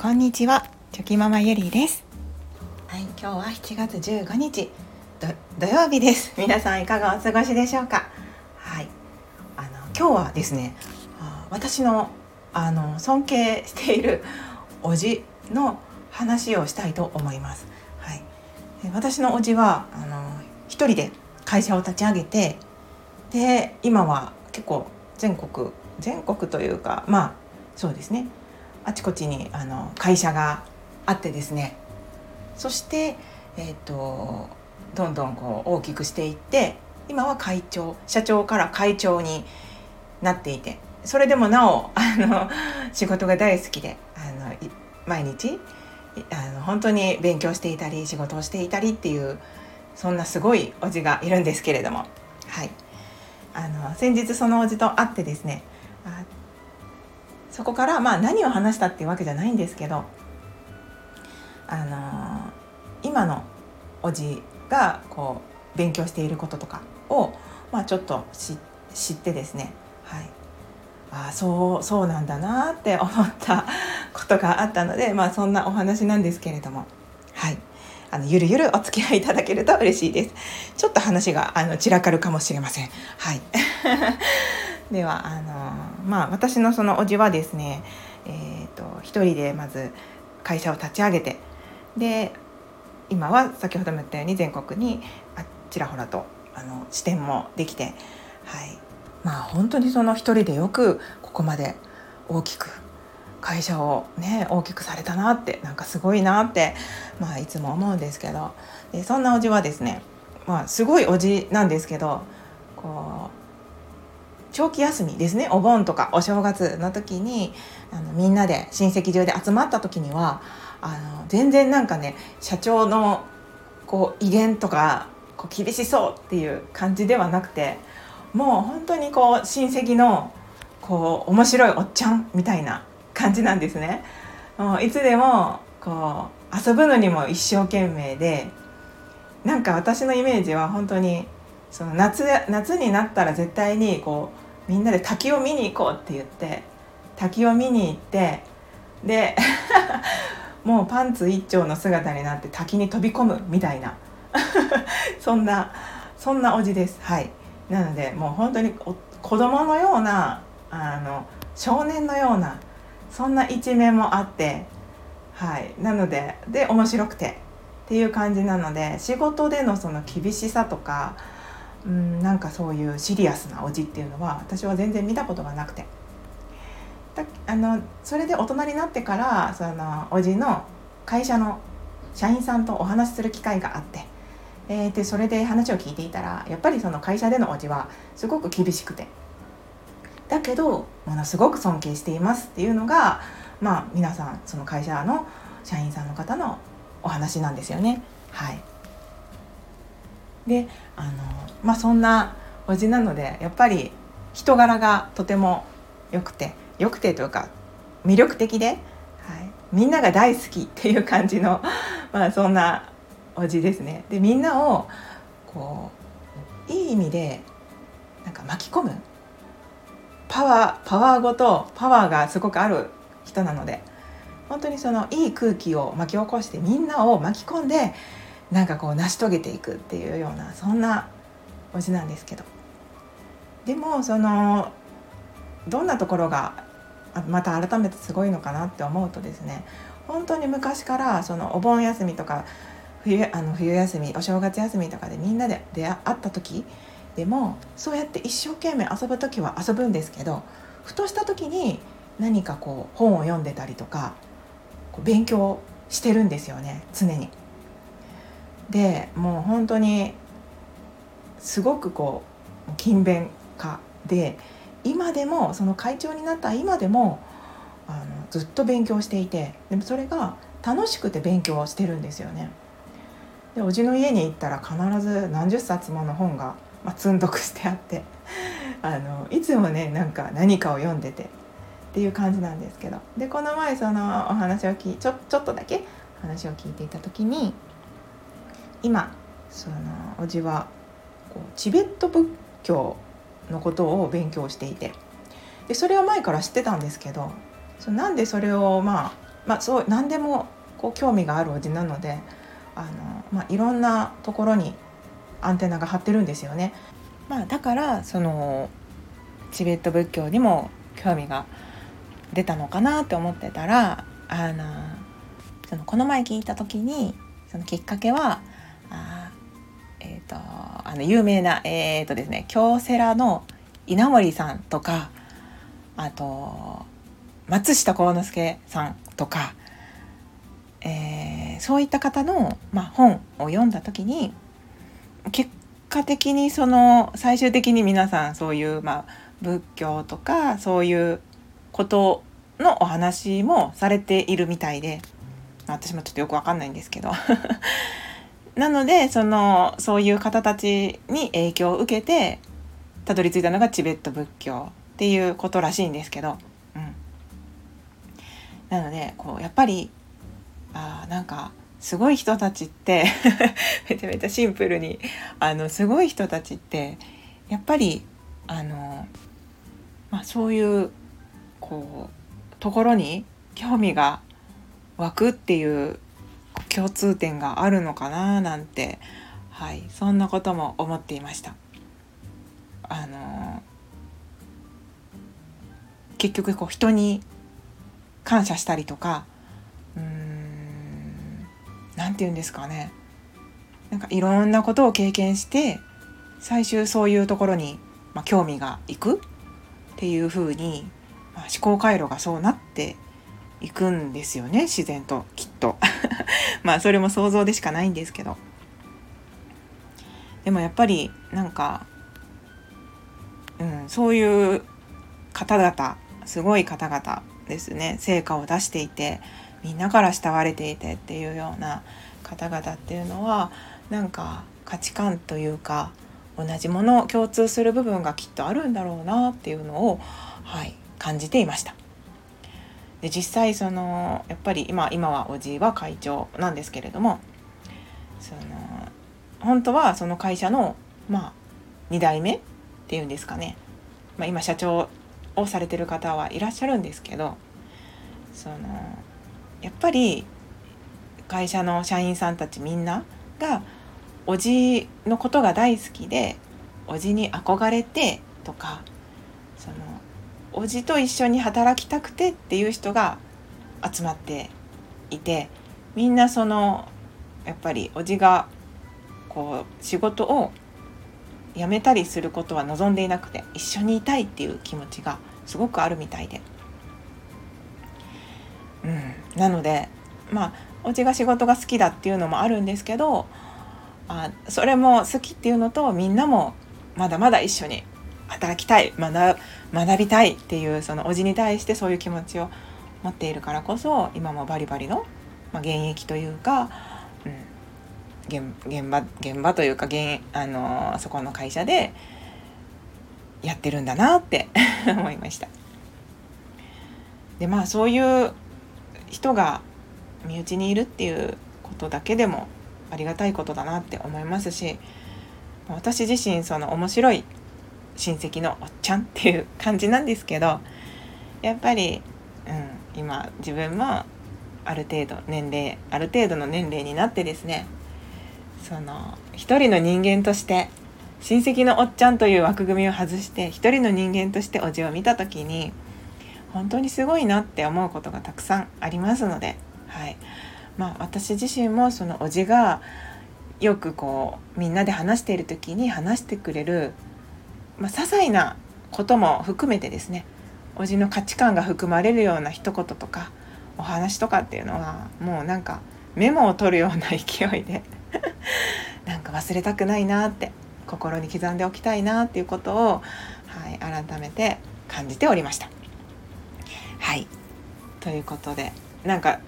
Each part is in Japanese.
こんにちは、チョキママゆりです。はい、今日は7月15日土曜日です。皆さんいかがお過ごしでしょうか？はい、あの今日はですね、私のあの尊敬している おじの話をしたいと思います。はい、私のおじはあの一人で会社を立ち上げて、で今は結構全国全国というかまあそうですねあちこちにあの会社があってですね。そして、えーと、どんどんこう大きくしていって今は会長社長から会長になっていてそれでもなおあの仕事が大好きであの毎日あの本当に勉強していたり仕事をしていたりっていうそんなすごいおじがいるんですけれども、はい、あの先日そのおじと会ってですねそこからまあ何を話したっていうわけじゃないんですけどあの今のおじがこう勉強していることとかを、まあ、ちょっと知ってですね、はい、ああそうそうなんだなって思ったことがあったので、まあ、そんなお話なんですけれども、はい、あのゆるゆるお付き合いいただけると嬉しいです。ちょっと話があの散らかるかもしれません。はいではあのまあ私のそのおじはですねえーと、一人でまず会社を立ち上げてで今は先ほども言ったように全国にあちらほらとあの支店もできて、はい。まあ、本当にその一人でよくここまで大きく会社をね大きくされたなってなんかすごいなって、まあ、いつも思うんですけど。でそんなおじはですね、まあ、すごいおじなんですけどこう長期休みですねお盆とかお正月の時にあのみんなで親戚中で集まった時にはあの全然なんかね社長のこう威厳とかこう厳しそうっていう感じではなくてもう本当にこう親戚のこう面白いおっちゃんみたいな感じなんですね。もういつでもこう遊ぶのにも一生懸命でなんか私のイメージは本当にその夏夏になったら絶対にこうみんなで滝を見に行こうって言って滝を見に行ってで もうパンツ一丁の姿になって滝に飛び込むみたいな。そんなそんなおじです。はい。なのでもう本当に子供のようなあの少年のようなそんな一面もあってはい。なのでで面白くてっていう感じなので仕事でのその厳しさとかうんなんかそういうシリアスなおじっていうのは私は全然見たことがなくて。だあのそれで大人になってからそのおじの会社の社員さんとお話しする機会があって、えー、でそれで話を聞いていたらやっぱりその会社でのおじはすごく厳しくて。だけどものすごく尊敬していますっていうのがまあ皆さんその会社の社員さんの方のお話なんですよね。はい。であのまあそんなおじなのでやっぱり人柄がとても良くて良くてというか魅力的で、はい、みんなが大好きっていう感じの、まあ、そんなおじですね。でみんなをこういい意味でなんか巻き込むパワーパワーごとパワーがすごくある人なので本当にそのいい空気を巻き起こしてみんなを巻き込んでなんかこう成し遂げていくっていうようなそんなおじなんですけどでもそのどんなところがまた改めてすごいのかなって思うとですね本当に昔からそのお盆休みとか冬あの冬休みお正月休みとかでみんなで出会った時でもそうやって一生懸命遊ぶ時は遊ぶんですけどふとした時に何かこう本を読んでたりとかこう勉強してるんですよね常に。でもう本当にすごくこう勤勉家で今でもその会長になった今でもあのずっと勉強していてでもそれが楽しくて勉強をしてるんですよね。でおじの家に行ったら必ず何十冊もの本が、まあ、積んどくしてあって あのいつもねなんか何かを読んでてっていう感じなんですけどでこの前そのお話を聞いちょちょっとだけ話を聞いていた時に今そのおじはこうチベット仏教のことを勉強していてでそれは前から知ってたんですけどそなんでそれをまあまあ、そう何でもこう興味があるおじなのであの、まあ、いろんなところにアンテナが張ってるんですよね。まあ、だからそのチベット仏教にも興味が出たのかなって思ってたらあのそのこの前聞いた時にそのきっかけは、とあの有名なえっ、とですね京セラの稲森さんとかあと松下幸之助さんとか、えー、そういった方の、まあ、本を読んだ時に結果的にその最終的に皆さんそういう、まあ、仏教とかそういうことのお話もされているみたいで私もちょっとよくわかんないんですけど。なのでそのそういう方たちに影響を受けてたどり着いたのがチベット仏教っていうことらしいんですけど、うん、なのでこうやっぱりあなんかすごい人たちって めちゃめちゃシンプルにあのすごい人たちってやっぱりあの、まあ、そういうこうところに興味が湧くっていう共通点があるのかななんて、はい、そんなことも思っていました。あの結局こう人に感謝したりとかうーん何て言うんですかねなんかいろんなことを経験して最終そういうところに、まあ、興味がいくっていうふうに、まあ、思考回路がそうなっていくんですよね自然ときっと。まあそれも想像でしかないんですけど。でもやっぱりなんか、うん、そういう方々すごい方々ですね。成果を出していてみんなから慕われていてっていうような方々っていうのはなんか価値観というか同じもの共通する部分がきっとあるんだろうなっていうのを、はい、感じていました。で実際そのやっぱり今今はおじいは会長なんですけれどもその本当はその会社のまあ2代目っていうんですかね、まあ、今社長をされてる方はいらっしゃるんですけどそのやっぱり会社の社員さんたちみんながおじのことが大好きでおじに憧れてとかそのおじと一緒に働きたくてっていう人が集まっていてみんなそのやっぱりおじがこう仕事を辞めたりすることは望んでいなくて一緒にいたいっていう気持ちがすごくあるみたいで。うん、なのでまあおじが仕事が好きだっていうのもあるんですけどあそれも好きっていうのとみんなもまだまだ一緒に働きたい学学びたいっていうそのおじに対してそういう気持ちを持っているからこそ今もバリバリの、まあ、現役というか、うん、現場現場というか現、あのそこの会社でやってるんだなって 思いました。でまあそういう人が身内にいるっていうことだけでもありがたいことだなって思いますし私自身その面白い親戚のおっちゃんっていう感じなんですけどやっぱり、うん、今自分もある程度年齢ある程度の年齢になってですねその一人の人間として親戚のおっちゃんという枠組みを外して一人の人間としておじを見た時に本当にすごいなって思うことがたくさんありますので、はい。まあ、私自身もそのおじがよくこうみんなで話している時に話してくれるまあ、些細なことも含めてですねおじの価値観が含まれるような一言とかお話とかっていうのはもうなんかメモを取るような勢いで なんか忘れたくないなって心に刻んでおきたいなっていうことを、はい、改めて感じておりました。はいということでなんか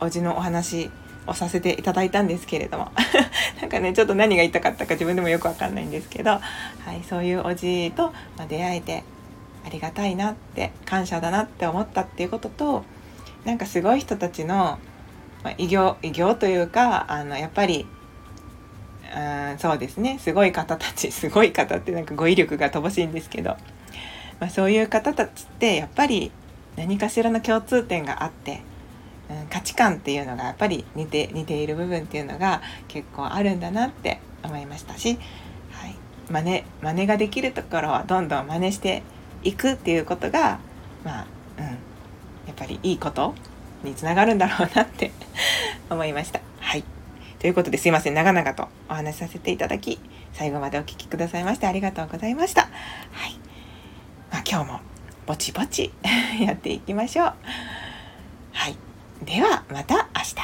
おじのお話をさせていただいたんですけれども。なんかねちょっと何が言いたかったか自分でもよくわかんないんですけど、はい、そういうおじいと出会えてありがたいなって感謝だなって思ったっていうこととなんかすごい人たちの、ま、偉業偉業というかあのやっぱりうんそうですね。すごい方たち すごい方ってなんか語彙力が乏しいんですけど、まあ、そういう方たちってやっぱり何かしらの共通点があって価値観っていうのがやっぱり似て似ている部分っていうのが結構あるんだなって思いましたし、はい、真似真似ができるところはどんどん真似していくっていうことがまあ、うん、やっぱりいいことにつながるんだろうなって 思いました。はいということですいません長々とお話しさせていただき最後までお聴きくださいましてありがとうございました。はいまあ、今日もぼちぼち やっていきましょう。ではまた明日。